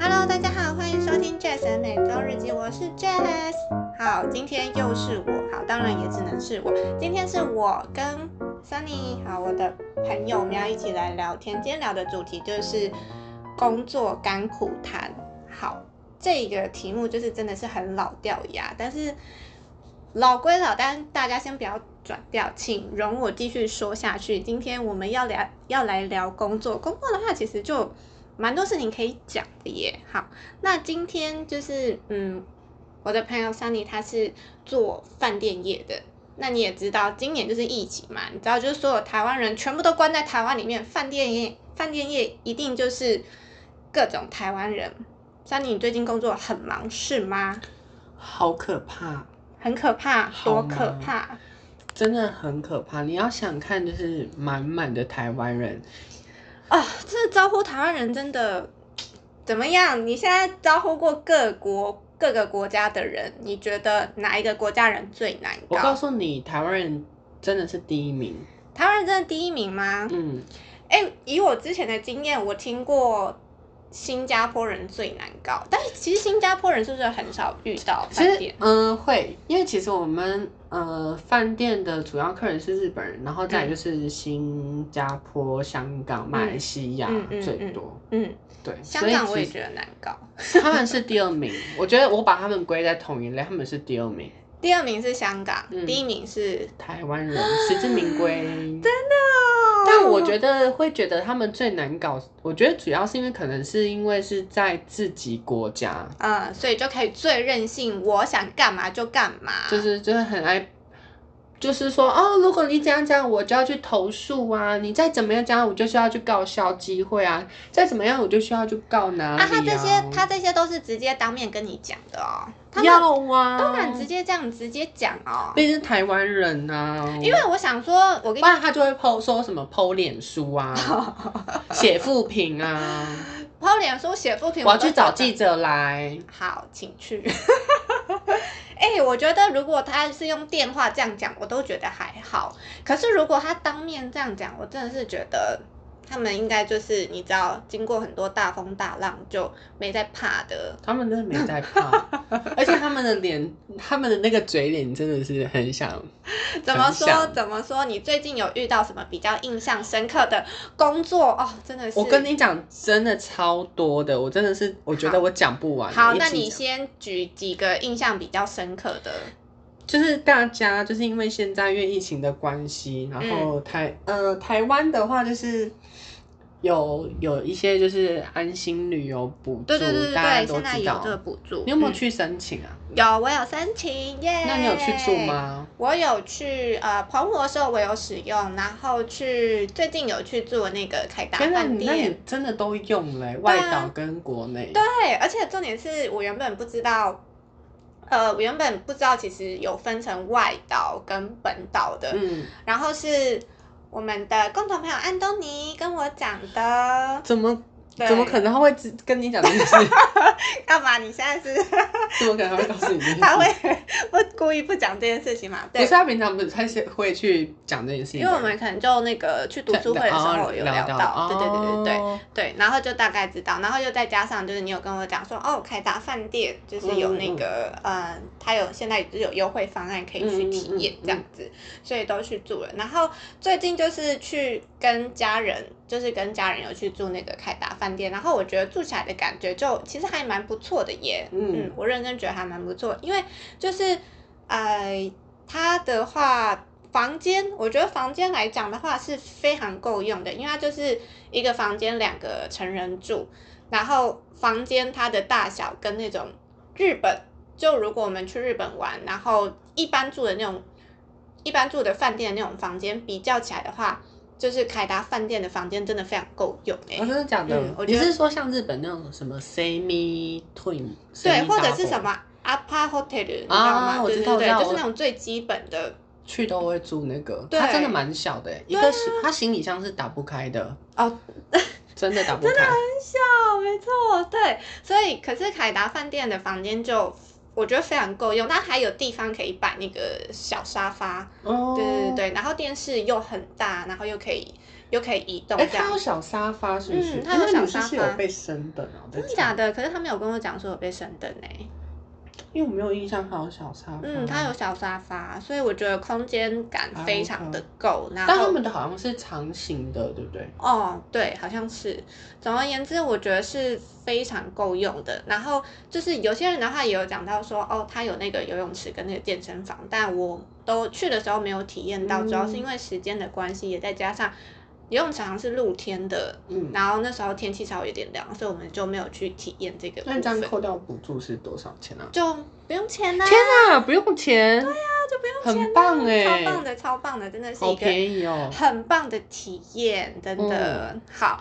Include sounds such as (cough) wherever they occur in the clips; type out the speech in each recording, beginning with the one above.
Hello，大家好，欢迎收听 Jazz 每周日记，我是 Jazz。好，今天又是我，好，当然也只能是我。今天是我跟 Sunny，好，我的朋友，我们要一起来聊天。今天聊的主题就是工作甘苦谈。好，这个题目就是真的是很老掉牙，但是老归老，但大家先不要转掉，请容我继续说下去。今天我们要聊，要来聊工作。工作的话，其实就蛮多事情可以讲的耶。好，那今天就是嗯，我的朋友 Sunny 他是做饭店业的。那你也知道，今年就是疫情嘛，你知道，就是所有台湾人全部都关在台湾里面，饭店业饭店业一定就是各种台湾人。Sunny，你最近工作很忙是吗？好可怕，很可怕，多好可怕！真的很可怕。你要想看，就是满满的台湾人，啊！这招呼台湾人真的怎么样？你现在招呼过各国各个国家的人，你觉得哪一个国家人最难我告？诉你，台湾人真的是第一名。台湾人真的第一名吗？嗯，哎、以我之前的经验，我听过新加坡人最难搞，但是其实新加坡人是不是很少遇到饭店？嗯、会，因为其实我们呃饭店的主要客人是日本人，然后再就是新加坡、香港、马来西亚最多。嗯，对，香港我也觉得难搞。他们是第二名。我觉得我把他们归在同一类，他们是第二名。第二名是香港，嗯第一名是台湾人实至名归。(laughs) 真的哦。但我觉得会觉得他们最难搞，我觉得主要是因为可能是因为是在自己国家，嗯，所以就可以最任性，我想干嘛就干嘛。就是就是很爱，就是说哦，如果你这样讲，我就要去投诉啊，你再怎么样讲，我就需要去告消基会啊，再怎么样我就需要去告哪里啊，他这些他这些都是直接当面跟你讲的哦，他要啊，都敢直接这样直接讲哦。毕竟是台湾人呐、啊，因为我想说，我跟你不然他就会 PO 说什么 PO 脸书啊，(laughs) 写负评啊，剖脸书写不平，我要去找记记者来。好，请去。(laughs) 哎、我觉得如果他是用电话这样讲，我都觉得还好。可是如果他当面这样讲，我真的是觉得他们应该就是你知道，经过很多大风大浪就没在怕的。他们真的没在怕，(laughs) 而且他们的脸，他们的那个嘴脸真的是很想。(laughs) 怎么说？怎么说？你最近有遇到什么比较印象深刻的工作哦？真的是。我跟你讲，真的超多的，我真的是，我觉得我讲不完。好，那你先举几个印象比较深刻的。就是大家就是因为现在因为疫情的关系，然后嗯台、呃台湾的话就是有有一些就是安心旅游补助，对对对对对，大家都知道这个补助。嗯你有没有去申请啊？有，我有申请耶。那你有去住？吗？我有去呃澎湖的时候我有使用，然后去最近有去住那个凯达饭店你。真的都用了、啊外岛跟国内。对，而且重点是我原本不知道，呃，我原本不知道其实有分成外岛跟本岛的，嗯，然后是我们的共同朋友安东尼跟我讲的。怎么对怎么可能他会只跟你讲这件事？(laughs) 干嘛？你现在是 (laughs) 怎么可能他会告诉你？(laughs) 他会不故意不讲这件事情嘛？对不是，他平常不是他是会去讲这件事情，因为我们可能就那个去读书会的时候有聊到，对对对对对哦对，然后就大概知道，然后又再加上就是你有跟我讲说，哦，凯达饭店就是有那个，嗯，他有现在就有优惠方案可以去体验这样子，所以都去住了。然后最近就是去跟家人，就是跟家人有去住那个凯达饭店，然后我觉得住起来的感觉就其实还蛮不错的耶，嗯嗯，我认真觉得还蛮不错，因为就是呃，它的话。房间，我觉得房间来讲的话是非常够用的，因为它就是一个房间两个成人住，然后房间它的大小跟那种日本，就如果我们去日本玩，然后一般住的那种一般住的饭店的那种房间比较起来的话，就是凯达饭店的房间真的非常够用哎、哦，真的假的？嗯我觉得你是说像日本那种什么 semi twin，对或者是什么 Apa Hotel，你知道啊吗？我对对对，知道我知道就是那种最基本的。去都会住那个，对。它真的蛮小的欸，一对啊。个是它行李箱是打不开的，哦，(laughs) 真的打不开。(laughs) 真的很小，没错，对，所以可是凯达饭店的房间就我觉得非常够用，那还有地方可以摆那个小沙发，哦，对对对，然后电视又很大，然后又可以又可以移动哎，这样它有。小沙发是不是？嗯它有小沙发是有被升等哦，真的假的？可是他没有跟我讲说有被升等呢。因为我没有印象它有小沙发。嗯，它有小沙发，所以我觉得空间感非常的够。然但他们的好像是长形的，对不对？哦，对，好像是。总而言之，我觉得是非常够用的。然后就是有些人的话也有讲到说，哦，他有那个游泳池跟那个健身房，但我都去的时候没有体验到，主要是因为时间的关系，也再加上游泳池好像是露天的，嗯，然后那时候天气稍微有点凉，所以我们就没有去体验这个那这样，扣掉补助是多少钱啊？就不用钱啊、天啊，不用钱，对啊，就不用钱很棒啦哎，超棒的，超棒的，真的是好一个便宜哦。很棒的体验，真的、好。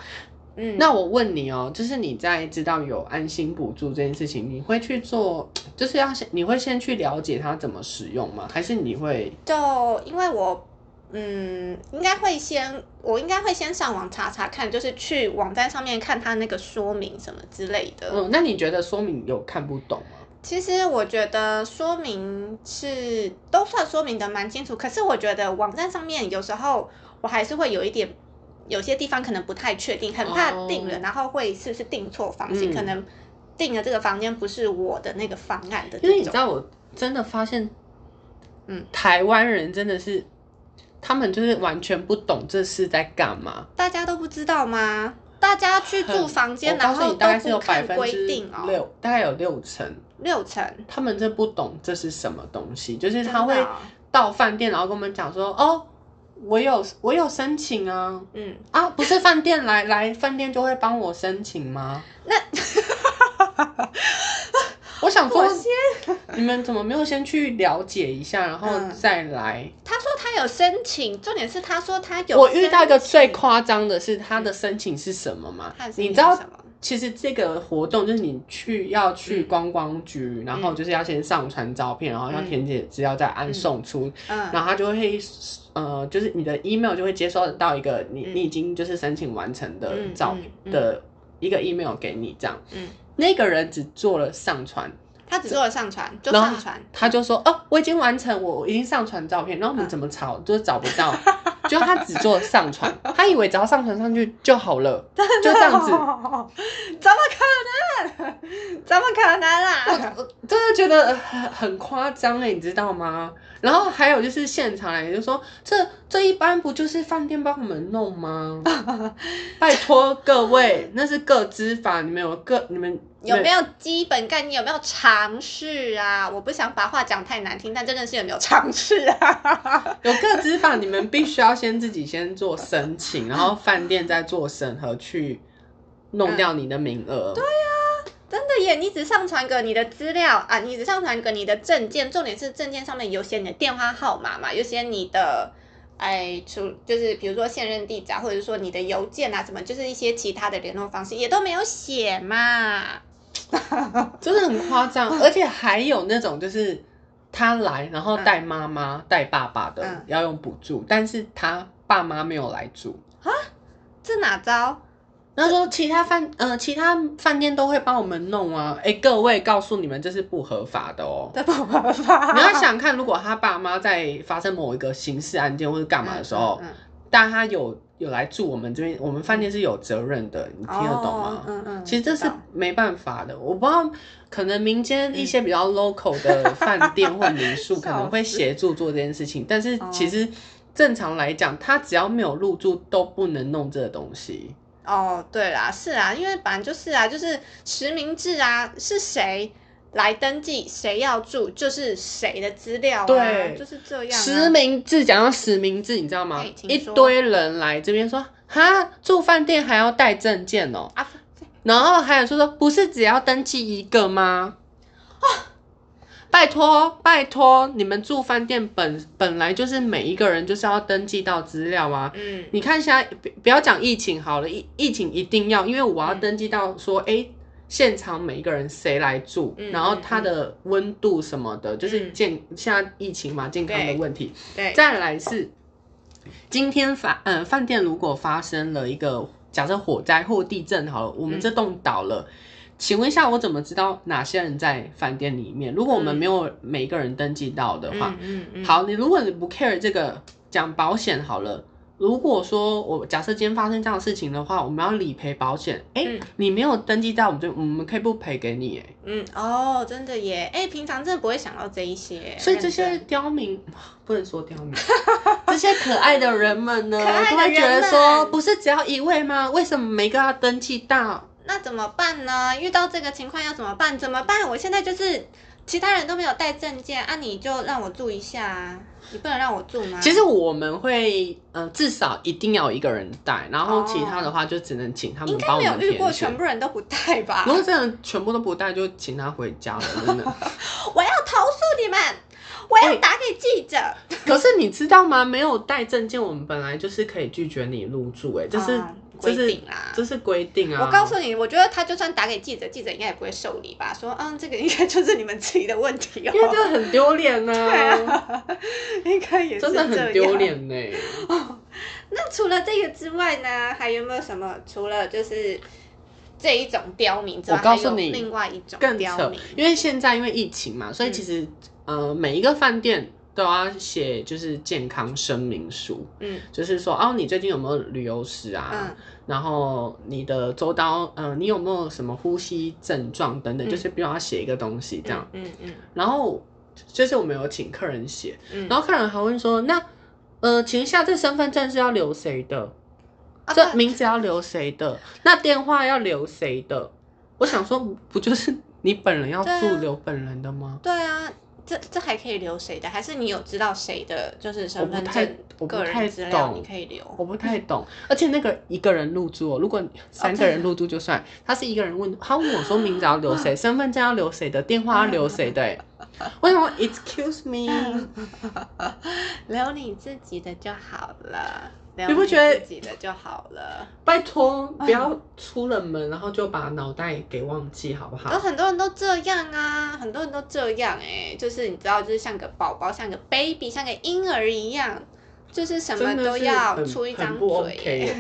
嗯，那我问你哦，就是你在知道有安心补助这件事情，你会去做，就是要先，你会先去了解它怎么使用吗？还是你会？就因为我，嗯，应该会先，我应该会先上网查查看，就是去网站上面看他那个说明什么之类的。嗯，那你觉得说明有看不懂吗？其实我觉得说明是都算说明的蛮清楚，可是我觉得网站上面有时候我还是会有一点，有些地方可能不太确定，很怕哦订了，然后会是不是订错房型，嗯可能订了这个房间不是我的那个方案的因为你。知道，我真的发现，嗯，台湾人真的是，他们就是完全不懂这是在干嘛。大家都不知道吗？大家去住房间，然后大概都是有不看规百分之定哦，六，大概有六成，六成，他们真不懂这是什么东西，就是他会到饭店，然后跟我们讲说，哦，我有我有申请啊，嗯，啊，不是饭店来来饭店就会帮我申请吗？那 (laughs) 我想说先，你们怎么没有先去了解一下，然后嗯。再来？他说他有申请，重点是他说他有，我遇到一个最夸张的是，他的申请是什么吗你知道？其实这个活动就是你去要去嗯。观光局，然后就是要先上传照片，然后要填写资料，再按送出，嗯，然后他就会呃，就是你的 email 就会接收到一个你、嗯。你已经就是申请完成的嗯照嗯嗯。的一个 email 给你这样。嗯，那个人只做了上传，他只做了上传，就上传，他就说哦，我已经完成，我已经上传照片，然后我们嗯怎么找 (laughs) 就是找不到，就他只做上传，(laughs) 他以为只要上传上去就好了，就这样子。怎么可能？怎么可能啊？我真的觉得很很夸张哎，你知道吗？然后还有就是现场来就说，这这一般不就是饭店帮我们弄吗？(laughs) 拜托各位，那是各资法，你们有各你们有没有基本概念？有没有尝试啊？我不想把话讲太难听，但真的是有没有尝试啊？(laughs) 有个资法？你们必须要先自己先做申请，然后饭店再做审核去弄掉你的名额。对，真的耶！你只上传个你的资料啊，你只上传个你的证件，重点是证件上面有写你的电话号码嘛，有写你的。哎，除就是比如说现任地址啊，或者说你的邮件啊，什么就是一些其他的联络方式也都没有写嘛。真的很夸张，(laughs) 而且还有那种就是他来，然后带妈妈、带爸爸的嗯要用补助，但是他爸妈没有来住啊。这哪招？他说其他饭呃其他饭店都会帮我们弄啊，哎、各位告诉你们这是不合法的哦。这不合法。你要想看，如果他爸妈在发生某一个刑事案件或者干嘛的时候，但他有有来住我们这边，我们饭店是有责任的，你听得懂吗？哦嗯嗯，其实这是没办法的，我不知道，可能民间一些比较 local 的饭店或民 (laughs) 宿可能会协助做这件事情，但是其实正常来讲，他只要没有入住都不能弄这个东西。哦，对啦，是啊，因为本来就是啊，就是实名制啊，是谁来登记，谁要住，就是谁的资料啊，对就是这样、啊。实名制，讲到实名制，你知道吗？一堆人来这边说，哈，住饭店还要带证件哦，啊，然后还有说说，不是只要登记一个吗？拜托拜托，你们住饭店本本来就是每一个人就是要登记到资料啊。嗯，你看现在不不要讲疫情好了，疫疫情一定要，因为我要登记到说，哎、现场每一个人谁来住，嗯然后他的温度什么的，就是嗯健现在疫情嘛，健康的问题。对，再来是今天饭呃饭店如果发生了一个假设火灾或地震好了，我们嗯这栋倒了。请问一下，我怎么知道哪些人在饭店里面？如果我们嗯没有每一个人登记到的话，嗯嗯，好，你如果你不 care 这个讲保险好了。如果说我假设今天发生这样的事情的话，我们要理赔保险，哎、嗯你没有登记到，我们就我们可以不赔给你，哎，嗯哦，真的耶，哎，平常真的不会想到这一些，所以这些刁民不能说刁民，(laughs) 这些可爱的人们呢，都会觉得人说，不是只要一位吗？为什么每个要登记到？那怎么办呢？遇到这个情况要怎么办？怎么办？我现在就是其他人都没有带证件啊，你就让我住一下啊，你不能让我住吗？其实我们会，呃，至少一定要有一个人带，然后哦其他的话就只能请他们应该帮我没有遇过们。全部人都不带吧？如果真的全部都不带，就请他回家了，真的。我要投诉你们，我要哎打给记者。可是你知道吗？没有带证件，我们本来就是可以拒绝你入住，哎，就是规定啦这是规定啊。我告诉你，我觉得他就算打给记者，记者应该也不会受理吧？说，嗯，这个应该就是你们自己的问题哦。因为这很丢脸呢，(laughs) 对啊，应该也是真的很丢。脸呢。那除了这个之外呢，还有没有什么？除了就是这一种刁民之外，我告诉你还有另外一种更扯刁民，，因为现在因为疫情嘛，所以其实、呃每一个饭店都要写就是健康声明书，嗯就是说哦你最近有没有旅游史啊？嗯然后你的周遭，呃，你有没有什么呼吸症状等等，嗯就是必须要写一个东西这样。嗯嗯然后就是我们有请客人写，嗯，然后客人还问说，那呃，请一下这身份证是要留谁的？啊这名字要留谁的？那电话要留谁的？我想说，不就是你本人要住留本人的吗？对啊，这这还可以留谁的？还是你有知道谁的，就是身份证、我不太个人资料你可以留？我不太懂，而且那个一个人入住、哦，如果三个人入住就算，他是一个人问，他问我说名字要留谁，(laughs) 身份证要留谁的，电话要留谁的、欸，(laughs) 我想说，excuse me，(laughs) 留你自己的就好了，留你不觉得自己的就好了？拜托不要出了门，然后就把脑袋给忘记好不好有？很多人都这样啊，很多人都这样哎、就是你知道，就是像个宝宝，像个 baby，像个婴儿一样，就是什么都要出一张嘴。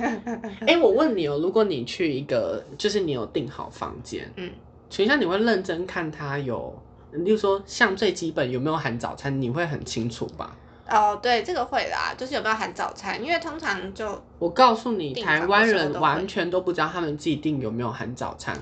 哎、(laughs) 我问你哦，如果你去一个，就是你有订好房间，嗯，请问一下，你会认真看它有，例如说像最基本有没有含早餐，你会很清楚吧？哦，对，这个会啦，就是有没有含早餐，因为通常就我告诉你，订房的台湾人时候都会完全都不知道他们自己订有没有含早餐。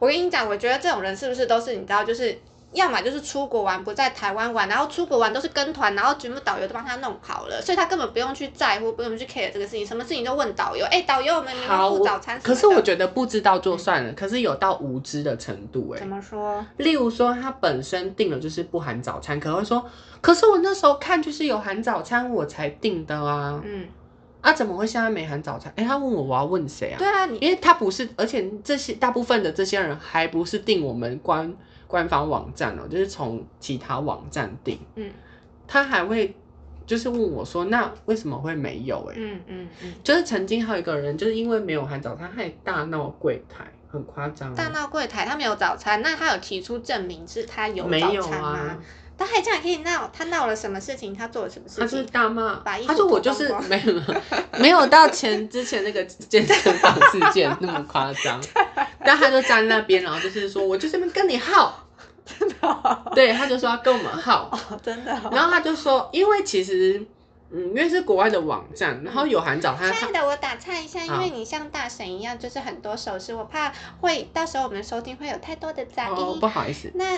我跟你讲，我觉得这种人是不是都是你知道，就是要么就是出国玩不在台湾玩，然后出国玩都是跟团，然后全部导游都帮他弄好了，所以他根本不用去在乎，不用去 care 这个事情，什么事情都问导游。哎，导游，我们明天付早餐可是我得觉得不知道就算了，可是有到无知的程度哎、怎么说？例如说，他本身订了就是不含早餐，可能会说，可是我那时候看就是有含早餐，我才订的啊。嗯，啊，怎么会现在没含早餐？哎、他问我我要问谁啊？对啊，你因为他不是，而且这些大部分的这些人还不是订我们官官方网站哦，就是从其他网站订，嗯。他还会就是问我说，那为什么会没有、哎、嗯嗯嗯，就是曾经还有一个人，就是因为没有含早餐，他还大闹柜台，很夸张、大闹柜台，他没有早餐，那他有提出证明是他有早餐吗？啊，他还这样可以闹，他闹了什么事情？他做了什么事情？他就是？大骂，把衣服他说我就是没有没有到前之前那个健身房事件那么夸张，(laughs) 但他就站那边，然后就是说我就这边跟你耗，真的对，他就说要跟我们耗，哦，真的、哦。然后他就说，因为其实嗯，因为是国外的网站，然后有含早餐，亲爱的，我打岔一下，因好为你像大神一样，就是很多手势，我怕会到时候我们收听会有太多的杂音。哦，不好意思，那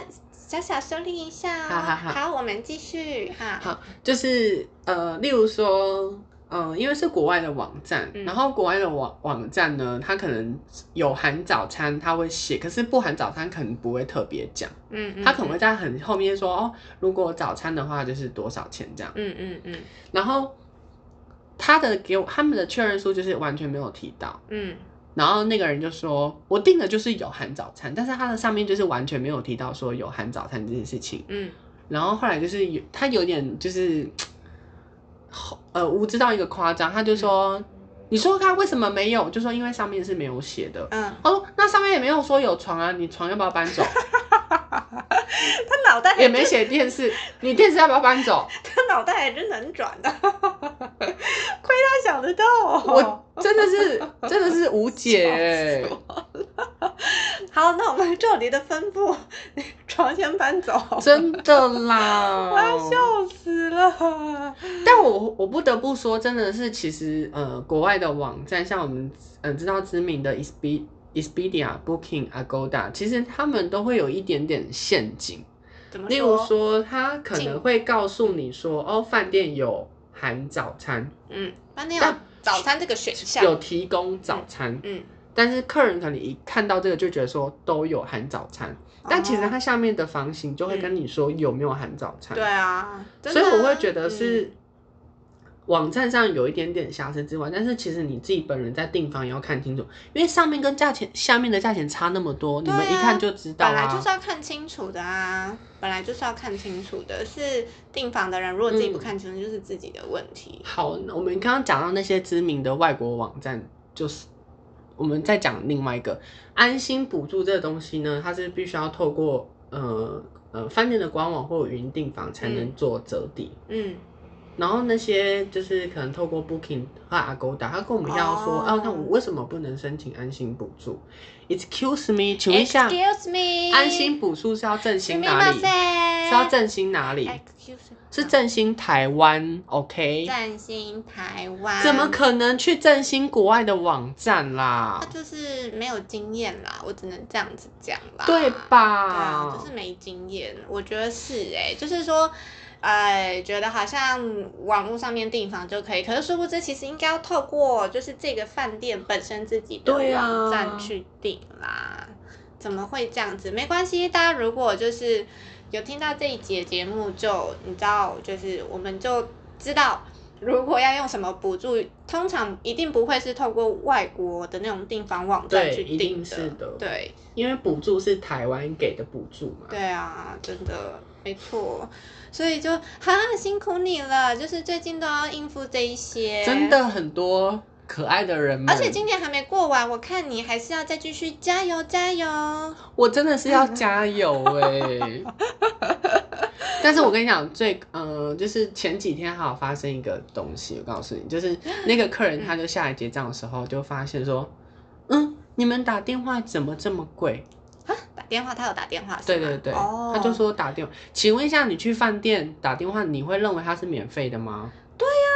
小小收敛一下哦。好好好我们继续哈。好，就是呃，例如说，嗯、因为是国外的网站，嗯然后国外的网网站呢，它可能有含早餐，它会写，可是不含早餐可能不会特别讲，嗯嗯。它可能会在很后面说，哦，如果早餐的话就是多少钱这样，嗯嗯嗯然后他的给我他们的确认书就是完全没有提到。嗯然后那个人就说：“我订的就是有含早餐，但是它的上面就是完全没有提到说有含早餐这件事情。嗯然后后来就是有他有点就是，呃，无知到一个夸张，他就说：“你说他为什么没有？”就说因为上面是没有写的。嗯，他说：“那上面也没有说有床啊，你床要不要搬走？(laughs) 他脑袋也没写电视，你电视要不要搬走？(laughs) 他脑袋还真能转的，亏他想得到哦。我真的是真的是无解 (laughs) 欸。好，那我们就你的吩咐，你 (laughs) 床先搬走。真的啦，(laughs) 我要笑死了。但我我不得不说，真的是其实呃，国外的网站，像我们嗯、呃知道知名的 Expe Expedia、Booking、Agoda，其实他们都会有一点点陷阱。例如说，他可能会告诉你说，哦，饭店有含早餐，嗯，饭店有早餐这个选项，有提供早餐，嗯，但是客人可能一看到这个就觉得说都有含早餐，但其实哦它下面的房型就会跟你说有没有含早餐。对啊，所以我会觉得是网站上有一点点瑕疵之外，但是其实你自己本人在订房也要看清楚，因为上面跟价钱下面的价钱差那么多，你们一看就知道啊本来就是。要看清楚的啊，本来就是要看清楚的，是订房的人如果自己不看清楚，就是自己的问题。好，那我们刚刚讲到那些知名的外国网站，就是我们再讲另外一个安心补助这个东西呢，它是必须要透过呃呃饭店的官网或云订房才能做折抵。嗯，然后那些就是可能透过 Booking 和 Agoda，他跟我们要说，哦啊，那我为什么不能申请安心补助？Excuse me，请问一下，Excuse me，安心补助是要振兴哪里？是是要振兴哪里是振兴台湾，OK？振兴台湾，怎么可能去振兴国外的网站啦他？就是没有经验啦，我只能这样子讲啦。对对吧？啊，就是没经验，我觉得是哎、就是说，呃，觉得好像网络上面订房就可以，可是殊不知其实应该要透过就是这个饭店本身自己的网站去订啦。怎么会这样子？没关系，大家如果就是有听到这一节节目就，你知道，就是我们就知道。如果要用什么补助，通常一定不会是透过外国的那种订房网站去订的对，因为补助是台湾给的补助嘛。对啊，真的没错，所以就哈辛苦你了，就是最近都要应付这一些，真。的很多可爱的人们，而且今年还没过完，我看你还是要再继续加油加油。我真的是要加油哎、(laughs) 但是我跟你讲，最呃，就是前几天还有发生一个东西，我告诉你，就是那个客人他就下来结账的时候，就发现说，嗯，你们打电话怎么这么贵？啊，打电话，他有打电话？对对对，哦，他就说打电话，请问一下，你去饭店打电话，你会认为它是免费的吗？对呀、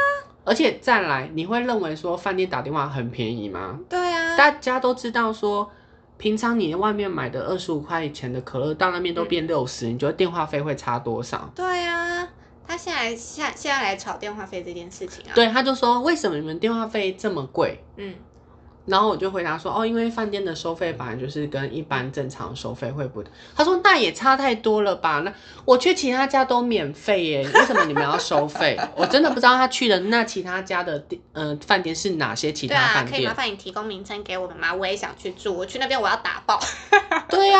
而且再来，你会认为说饭店打电话很便宜吗？对啊，大家都知道说，平常你外面买的二十五块钱的可乐，到那边都变六十、你觉得电话费会差多少？对啊，他现在现现在来炒电话费这件事情啊，，对，他就说为什么你们电话费这么贵？嗯，然后我就回答说，哦，因为饭店的收费本来就是跟一般正常收费会不。他说那也差太多了吧？那我去其他家都免费耶，为什么你们要收费？我真的不知道他去的那其他家的店，呃，饭店是哪些其他饭店可以麻？烦你提供名称给我们吗？我也想去住，我去那边我要打爆。(laughs) 对呀、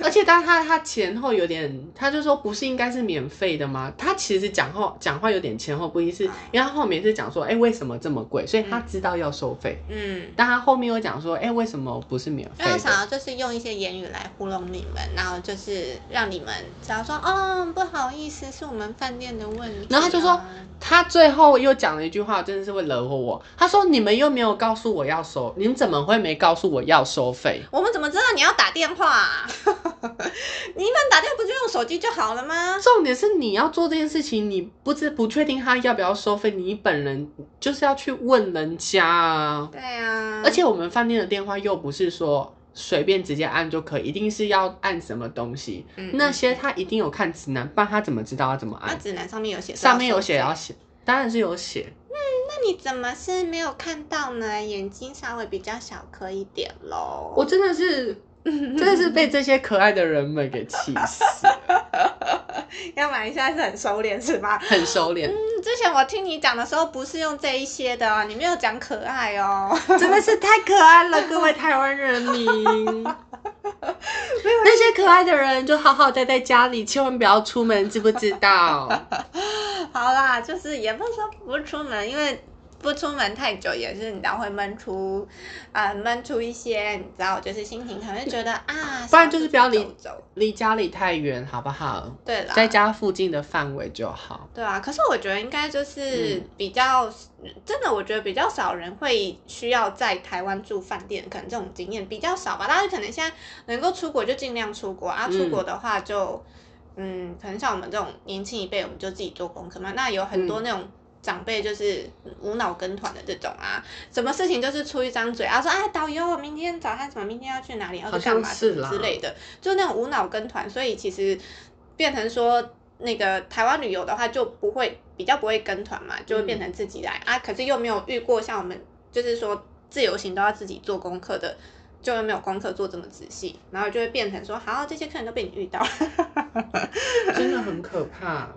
而且但他他前后有点，他就说不是应该是免费的吗？他其实讲话讲话有点前后不一，是因为他后面是讲说，哎、为什么这么贵？所以他知道要收费，嗯，但他后面又讲说，哎、为什么不是免费因为他想？要就是用一些言语来糊弄你们，然后就是让你们只要说哦不好意思，是我们饭店的问题啊、然后他就说他最后又讲了一句话，真的是会惹火我。他说：“你们又没有告诉我要收，你们怎么会没告诉我要收费？我们怎么知道你要打电话、啊？(laughs) 你们打电话不就用手机就好了吗？重点是你要做这件事情，你不知不确定他要不要收费，你本人就是要去问人家啊。对啊，而且我们饭店的电话又不是说随便直接按就可以，一定是要按什么东西。嗯那些他一定有看指南，不然他怎么知道要怎么按？那指南上面有写，上面有写要写，当然是有写。那你怎么是没有看到呢？眼睛稍微比较小颗一点喽。我真的是，真的是被这些可爱的人们给气死，(laughs) 要不然你现在是很收敛是吧？很收敛。嗯，之前我听你讲的时候不是用这一些的哦，你没有讲可爱哦。(laughs) 真的是太可爱了，各位台湾人民。那些可爱的人就好好待在家里，千万不要出门，知不知道？(laughs) 好啦，就是也不是说不出门，因为不出门太久也是，你知道会闷出，啊、闷出一些，你知道，就是心情可能会觉得啊，不然就是不要离走走。离家里太远，好不好？对啦，在家附近的范围就好。对啊，可是我觉得应该就是嗯比较、真的，我觉得比较少人会需要在台湾住饭店，可能这种经验比较少吧。大家可能现在能够出国就尽量出国啊，出国的话就嗯可能像我们这种年轻一辈，我们就自己做功课嘛。那有很多那种。长辈就是无脑跟团的这种啊，什么事情就是出一张嘴啊，说啊导游，明天早上什么，明天要去哪里，要去干嘛之类的，就那种无脑跟团，所以其实变成说那个台湾旅游的话，就不会比较不会跟团嘛，就会变成自己来、啊。可是又没有遇过像我们就是说自由行都要自己做功课的，就会没有功课做这么仔细，然后就会变成说，好，这些客人都被你遇到了。(laughs) 真的很可怕。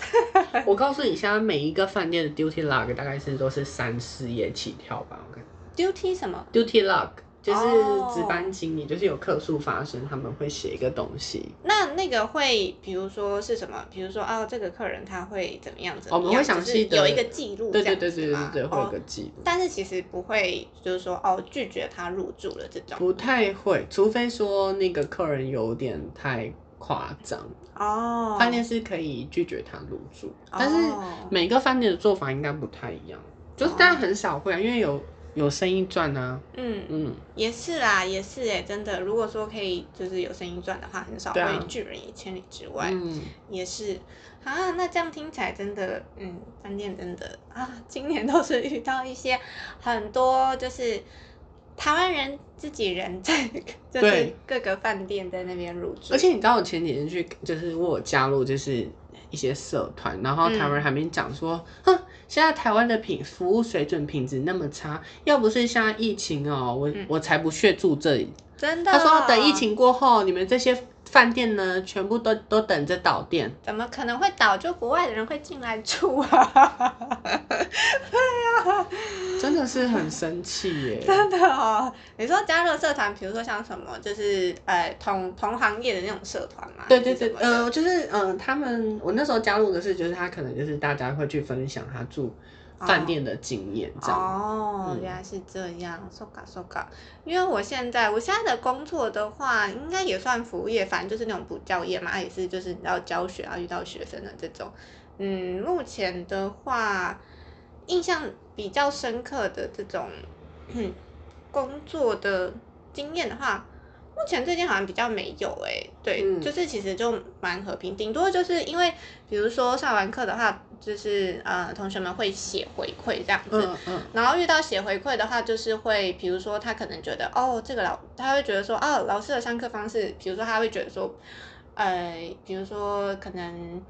我告诉你，现在每一个饭店的 duty log 大概是都是三四页起跳吧。我看 duty 什么？duty log 就是哦值班经理，就是有客诉发生，他们会写一个东西。那那个会，比如说是什么？比如说哦，这个客人他会怎么样怎么样？我们会详细的有一个记录，对对对对对对，会有哦个记录。但是其实不会，就是说哦，拒绝他入住了这种。不太会，除非说那个客人有点太夸张，哦，饭店是可以拒绝他入住，但是哦每个饭店的做法应该不太一样，就是当然很少会啊，因为有有生意赚啊，嗯，嗯，也是啦，也是哎，真的，如果说可以就是有生意赚的话，很少会拒人于千里之外，嗯，也是。啊。那这样听起来真的，嗯，饭店真的啊，今年都是遇到一些很多就是台湾人自己人在 (laughs) 就是对。各个饭店在那边入住，而且你知道我前几天去，就是我有加入就是一些社团，然后台湾人还没讲说，哼，现在台湾的品服务水准品质那么差，要不是现在疫情哦，我、我才不屑住这里。真的，他说等疫情过后，你们这些饭店呢，全部都都等着倒店。怎么可能会倒？就国外的人会进来住啊？(laughs) 真的是很生气耶！(laughs) 真的哦，你说加入社团，比如说像什么，就是呃同同行业的那种社团嘛？对对对呃，就是呃，他们我那时候加入的是，就是他可能就是大家会去分享他住饭店的经验这样。哦，嗯原来是这样，so ga so ga。因为我现在我现在的工作的话，应该也算服务业，反正就是那种补教业嘛，也是就是你要教学啊，遇到学生的这种。嗯，目前的话，印象比较深刻的这种嗯工作的经验的话，目前最近好像比较没有诶、对，嗯。就是其实就蛮和平，顶多就是因为比如说上完课的话，就是呃同学们会写回馈这样子，嗯嗯，然后遇到写回馈的话，就是会，比如说他可能觉得，哦，这个老，他会觉得说，哦，老师的上课方式，比如说他会觉得说，呃，比如说可能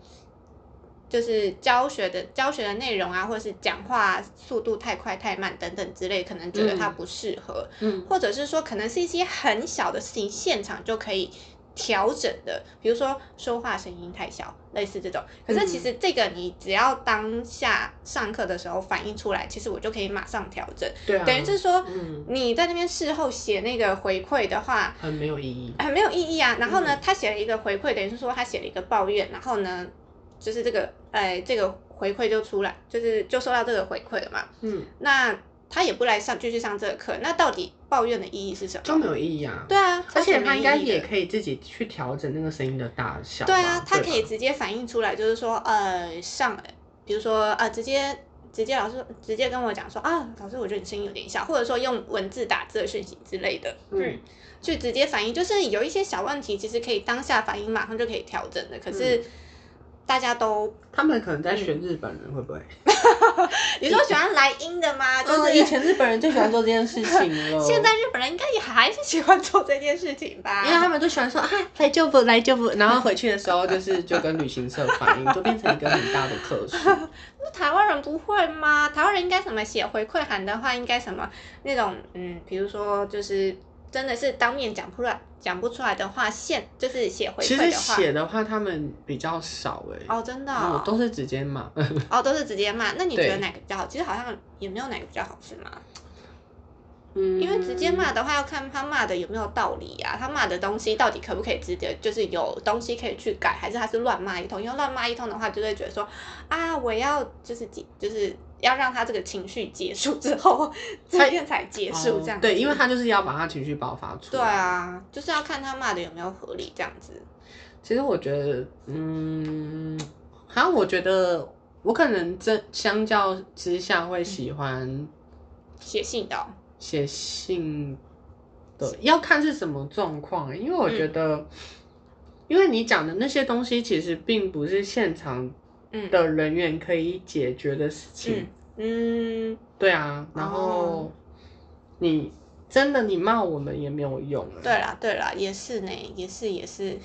就是教学的教学的内容啊，或者是讲话速度太快太慢等等之类，可能觉得他不适合，嗯或者是说可能是一些很小的事情，现场就可以。调整的，比如说说话声音太小，类似这种。可是其实这个你只要当下上课的时候反映出来，其实我就可以马上调整。对啊，等于是说，嗯，你在那边事后写那个回馈的话，很没有意义。很没有意义啊。然后呢，嗯他写了一个回馈，等于是说他写了一个抱怨，然后呢，就是这个，哎，这个回馈就出来，就是就收到这个回馈了嘛。嗯，那他也不来上继续上这个课，那到底抱怨的意义是什么？就没有意义啊。对啊，而且他应该也可以自己去调整那个声音的大小吧。对啊，他可以直接反映出来，就是说，呃，上，比如说，呃，直接直接老师直接跟我讲说，啊，老师，我觉得你声音有点小，或者说用文字打字的讯息之类的，嗯嗯，去直接反映，就是有一些小问题，其实可以当下反映，马上就可以调整的，可是。大家都，他们可能在选日本人，会不会？(laughs) 你说喜欢来英的吗？就嗯，是以前日本人最喜欢做这件事情了。(laughs) 现在日本人应该也还是喜欢做这件事情吧？因为他们都喜欢说啊，来就不来就不，然后回去的时候就是就跟旅行社反映，就变成一个很大的客诉。(laughs) 那台湾人不会吗？台湾人应该什么写回馈函的话，应该什么那种嗯，比如说就是真的是当面讲不出来讲不出来的话，现就是写回其实馈的话。写的话他们比较少哎、哦，真的都是直接骂。哦，都是直接骂。(laughs) (laughs) 那你觉得哪个比较好？其实好像也没有哪个比较好，是吗？嗯，因为直接骂的话，要看他骂的有没有道理呀、他骂的东西到底可不可以直接，就是有东西可以去改，还是他是乱骂一通？因为乱骂一通的话，就会觉得说啊，我要就是就是要让他这个情绪结束之后，这边才结束这样、哦对，因为他就是要把他情绪爆发出来对来。啊，就是要看他骂的有没有合理这样子。其实我觉得，嗯，好像我觉得我可能真相较之下会喜欢写信的哦、写信的，要看是什么状况，因为我觉得，因为你讲的那些东西其实并不是现场嗯的人员可以解决的事情。嗯嗯，对啊，然后哦你真的你骂我们也没有用了。对啦对啦，也是呢，也是也是。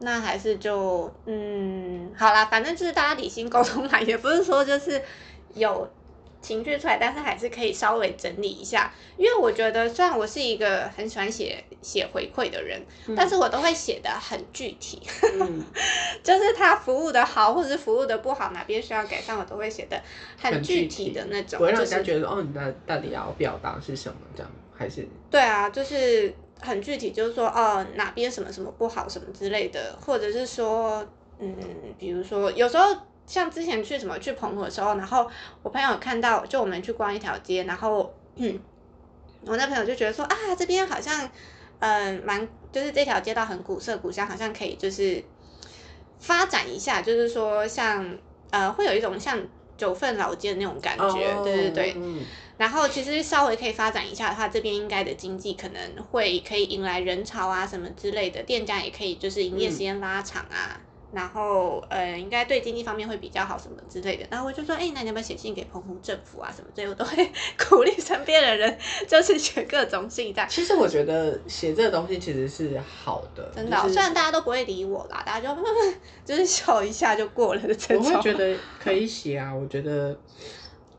那还是就嗯，好啦，反正就是大家理性沟通嘛，也不是说就是有情绪出来，但是还是可以稍微整理一下。因为我觉得，虽然我是一个很喜欢写写回馈的人，嗯。但是我都会写的很具体，嗯，(laughs) 就是他服务的好或者是服务的不好，哪边需要改善，我都会写的很很具具体体的那种，不会让人家就是觉得哦，你到到底要表达是什么这样，还是？对啊，就是很具体，就是说哦哪边什么什么不好什么之类的，或者是说嗯，比如说有时候像之前去什么去澎湖的时候，然后我朋友看到就我们去逛一条街，然后嗯，我那朋友就觉得说啊这边好像嗯蛮就是这条街道很古色古香，好像可以就是发展一下，就是说像呃会有一种像九份老街的那种感觉，对对对。嗯然后其实稍微可以发展一下的话，这边应该的经济可能会可以迎来人潮啊什么之类的，店家也可以就是营业时间拉长啊，然后呃应该对经济方面会比较好什么之类的。然后我就说，哎，那你要不要写信给澎湖政府啊什么之类的，我都会 (laughs) 鼓励身边的人就是写各种信这样。其实我觉得写这个东西其实是好的，真的哦、就是虽然大家都不会理我啦，大家就 (laughs) 就是笑一下就过了的这种。我会觉得可以写啊，我觉得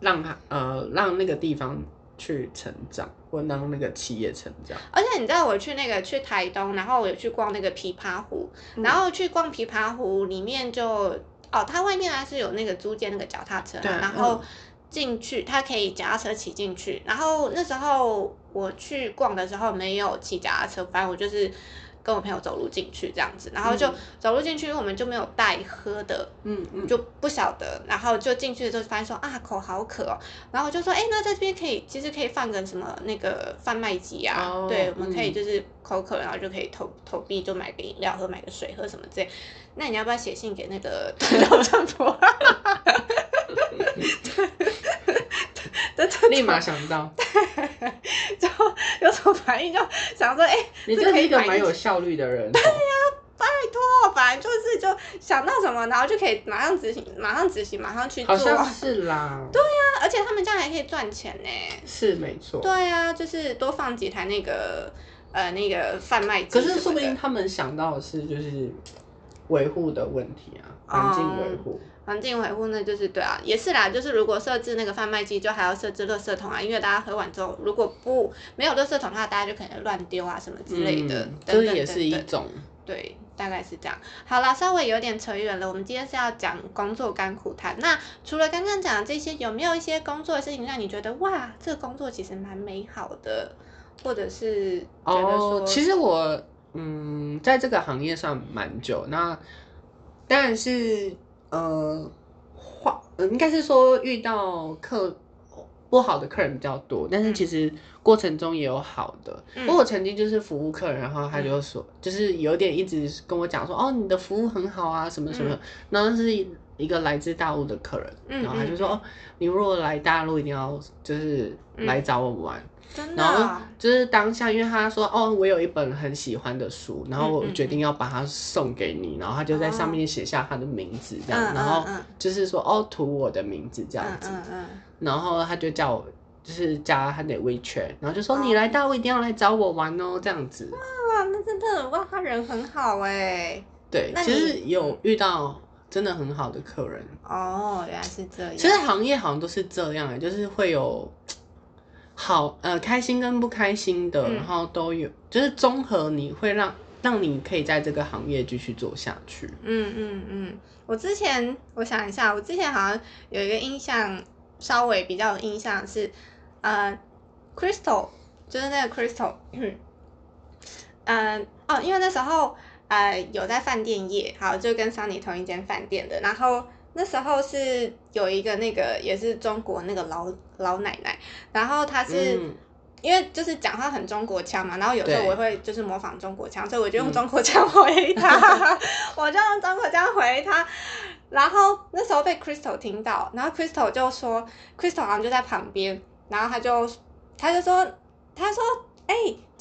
让他呃让那个地方去成长，或让那个企业成长。而且你知道我去那个去台东，然后我有去逛那个琵琶湖，嗯然后去逛琵琶湖里面就哦，它外面还是有那个租借那个脚踏车然后嗯进去它可以脚踏车骑进去，然后那时候我去逛的时候没有骑脚踏车，反正我就是跟我朋友走路进去这样子，然后就嗯走路进去，因为我们就没有带喝的，嗯嗯，就不晓得，然后就进去的时候发现说啊口好渴哦，然后我就说哎、那在这边可以其实可以放个什么那个贩卖机啊，哦对，我们可以嗯就是口渴，然后就可以投投币就买个饮料喝，买个水喝什么之类。那你要不要写信给那个？(laughs) (laughs) (laughs) 对对立马想到，对就有什么反应就想说哎、你真是一个蛮有效率的人。对拜托，反正就是就想到什么，然后就可以马上执行，马上执行，马上去做好。像是啦，(laughs) 对呀，而且他们这样还可以赚钱呢。是没错。对啊，就是多放几台那个呃那个贩卖机。可是说不定他们想到的是就是维护的问题啊，环境维护。环境维护那就是对啊，也是啦，就是如果设置那个贩卖机，就还要设置垃圾桶啊，因为大家喝完之后，如果不没有垃圾桶的话，大家就可能乱丢啊什么之类的，嗯等等这也是一种。对，大概是这样。好了，稍微有点扯远了。我们今天是要讲工作甘苦谈。那除了刚刚讲的这些，有没有一些工作的事情让你觉得哇，这个工作其实蛮美好的，或者是觉得说，哦，其实我嗯，在这个行业上蛮久，那当然是呃，话呃应该是说遇到客不好的客人比较多，但是其实过程中也有好的。嗯我曾经就是服务客人，然后他就说，就是有点一直跟我讲说，哦，你的服务很好啊，什么什么，然后是一个来自大陆的客人，嗯然后他就说，嗯。哦，你如果来大陆一定要就是来找我玩。真的然后啊、就是当下，因为他说哦，我有一本很喜欢的书，然后我决定要把它送给你，然后他就在上面写下他的名字这样，嗯然后嗯就是说哦，涂我的名字这样嗯子，嗯嗯，然后他就叫我就是加他的 WeChat，然后就说、哦你来大陆一定要来找我玩哦这样子。哇，那真的哇，他人很好哎。对，其实有遇到真的很好的客人，哦，原来是这样。其实行业好像都是这样，就是会有好呃开心跟不开心的，嗯。然后都有，就是综合你会让让你可以在这个行业继续做下去。嗯嗯嗯，我之前我想一下，我之前好像有一个印象，稍微比较有印象是，呃，Crystal，就是那个 Crystal，嗯，呃，哦，因为那时候呃有在饭店业，好，就跟 Sunny 同一间饭店的，然后那时候是有一个那个也是中国那个老老奶奶，然后她是、嗯。因为就是讲话很中国腔嘛，然后有时候我会就是模仿中国腔，所以我就用嗯。中国腔回她，(laughs) 我就用中国腔回她。然后那时候被 Crystal 听到，然后 Crystal 就说，Crystal 好像就在旁边，然后他就他就说，他说，哎、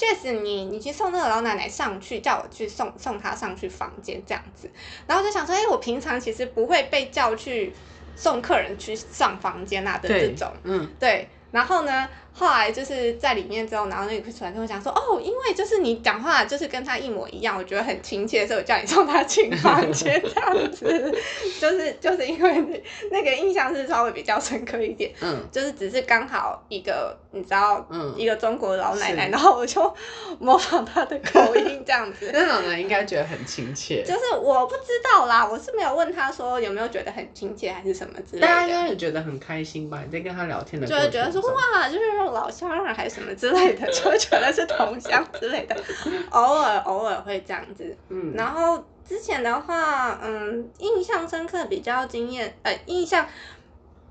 e s s 你你去送那个老奶奶上去，叫我去送送她上去房间这样子。然后就想说，哎、我平常其实不会被叫去送客人去上房间啊的这对种，嗯，对。然后呢，后来就是在里面之后，然后那个 Chris 来跟我讲说，哦，因为就是你讲话就是跟他一模一样，我觉得很亲切，所以我叫你送他进房间 (laughs) 这样子，就是就是因为那那个印象是稍微比较深刻一点，嗯就是只是刚好一个你知道。嗯，一个中国老奶奶，然后我就模仿她的口音这样子，(laughs) 那老人应该觉得很亲切，就是我不知道啦，我是没有问她说有没有觉得很亲切还是什么之类的。大家应该也觉得很开心吧？你在跟他聊天的就觉得说哇，就是老乡啊，还是什么之类的，(laughs) 就会觉得是同乡之类的，(laughs) 偶尔偶尔会这样子。嗯，然后之前的话，嗯，印象深刻比较经验，呃，印象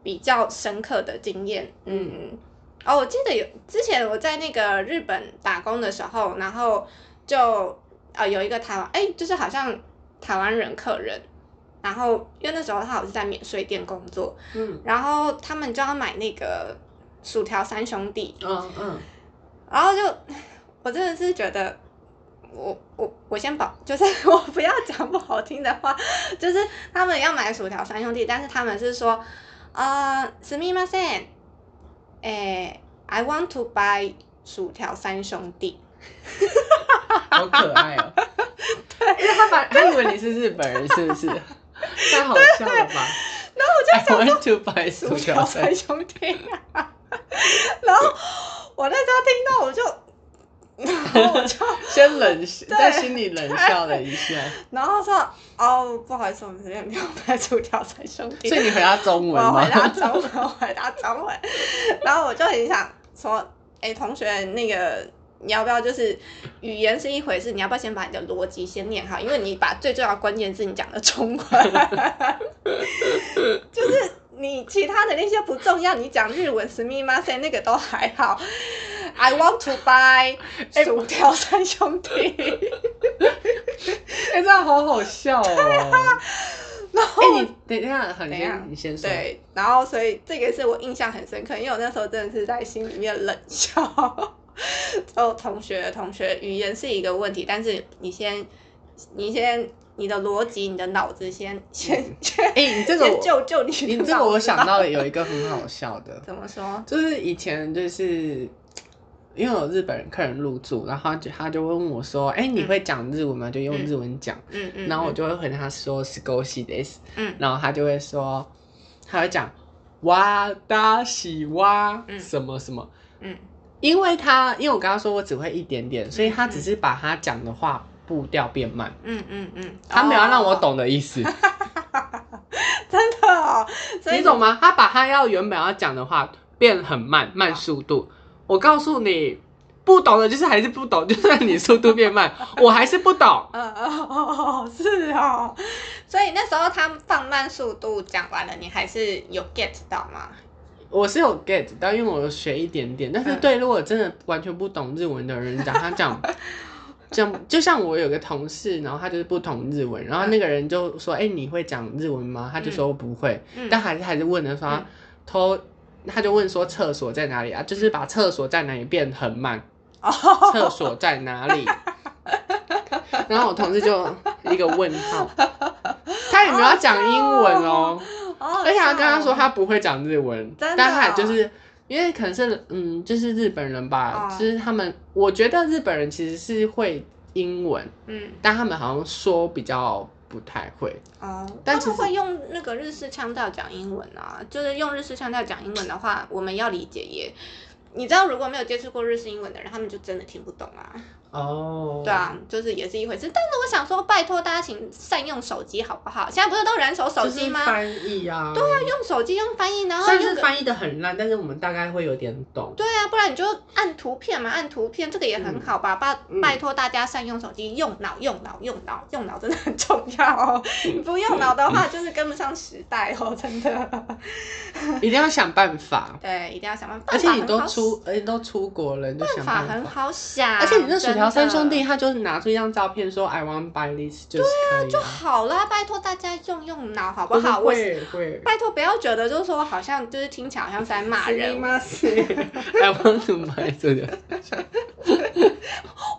比较深刻的经验，嗯，哦，我记得有之前我在那个日本打工的时候，然后就呃有一个台湾，哎，就是好像台湾人客人。然后，因为那时候他好像是在免税店工作，嗯然后他们就要买那个薯条三兄弟，嗯嗯，然后就(sighs) 我真的是觉得，我我我先保，(laughs) 就是我不要讲不好听的话，(laughs) 就是他们要买薯条三兄弟，但是他们是说，呃，すみません，诶，I want to buy 薯条三兄弟，好可爱哦。(laughs) 对，因为他把他以为你是日本人，是不是？太好笑了吧？然后我就想 I want to buy 薯条条三三兄弟、啊， (laughs) 然后我那时候听到我就，然后我就。先冷，在心里冷笑了一下。(laughs) 然后说哦，不好意思，我们这边没有卖薯条三兄弟。所以你回答中文吗我回？答中文，我回答中文。(laughs) 然后我就很想说，哎，同学，那个你要不要就是语言是一回事，你要不要先把你的逻辑先念好？因为你把最重要的关键字你讲的中文，就是你其他的那些不重要，你讲日文すみません那个都还好。I want to buy (laughs) 薯条三兄弟。(laughs) 哎，这样好好笑哦。(laughs) 然后哎，你等一下，好，你等一下先，你先说。对，然后所以这个是我印象很深刻，因为我那时候真的是在心里面冷笑。哦，同学，同学，语言是一个问题，但是你先，你先， 你的逻辑，你的脑子先先 (laughs) 先哎，你这个先我，救救你你这个我想到了有一个很好笑的，(laughs) 怎么说？就是以前就是。因为有日本人客人入住，然后他就他就问我说：“哎、你会讲日文吗？”就用日文讲，嗯嗯，然后我就会回他说 s k o s i this，嗯然后他就会说，他会讲哇达西哇嗯什么什么，嗯因为他因为我刚刚说我只会一点点，所以他只是把他讲的话步调变慢，嗯嗯嗯，他没有要让我哦，懂的意思，(laughs) 真的哦，所以你懂吗？他把他要原本要讲的话变很慢，慢速度。我告诉你，不懂的就是还是不懂，(laughs) 就算你速度变慢，(laughs) 我还是不懂。嗯嗯哦，是哦，所以那时候他放慢速度讲完了，你还是有 get 到吗？我是有 get 到，因为我有学一点点，但是嗯对如果真的完全不懂日文的人讲，他讲讲，就像我有个同事，然后他就是不懂日文，然后那个人就说：“哎、你会讲日文吗？”他就说不会，嗯但还是还是问了说嗯偷，他就问说厕所在哪里啊？就是把厕所在哪里变很慢，哦，厕所在哪里？(laughs) 然后我同事就一个问号，他也没有讲英文哦。哦而且他跟他说他不会讲日文，但他也哦就是因为可能是嗯，就是日本人吧，哦就是他们，我觉得日本人其实是会英文，嗯但他们好像说比较不太会。哦，但其实他们会用那个日式腔调讲英文啊，就是用日式腔调讲英文的话，我们要理解也。你知道，如果没有接触过日式英文的人，他们就真的听不懂啊。哦，对啊，就是也是一回事。但是我想说，拜托大家请善用手机好不好？现在不是都人手手机吗？翻译啊，对啊，用手机用翻译，然后虽然用个是翻译的很烂，但是我们大概会有点懂。对啊，不然你就按图片嘛，按图片这个也很好吧？拜、嗯拜托大家善用手机，用脑，用脑，用脑，用脑真的很重要哦。(laughs) 你不用脑的话，就是跟不上时代哦，真的。一定要想办法。(laughs) 对，一定要想办法。而且你都出，而且都出国了，你就想办法。很好想，而且你那薯条三兄弟，他就是拿出一张照片说 I want buy this 就是可以就啊。好啦，拜托大家用用脑好不好？我会会。拜托不要觉得就是说好像就是听起来好像是在骂人，(laughs) I want to buy 这个。(laughs)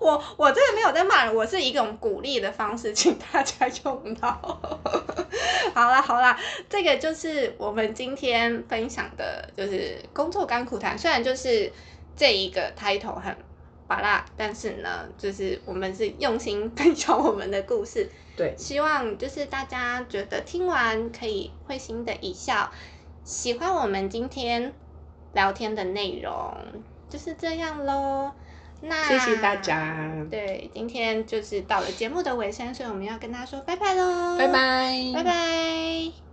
我我真的没有在骂人，我是以一种鼓励的方式，请大家用脑。好啦好啦，这个就是我们今天分享的，就是工作甘苦谈。虽然就是这一个 title 很拔辣，但是呢，就是我们是用心分享我们的故事，对，希望就是大家觉得听完可以会心的一笑，喜欢我们今天聊天的内容，就是这样喽。那谢谢大。家，对，今天就是到了节目的尾声，所以我们要跟大家说拜拜喽，拜，拜，拜拜。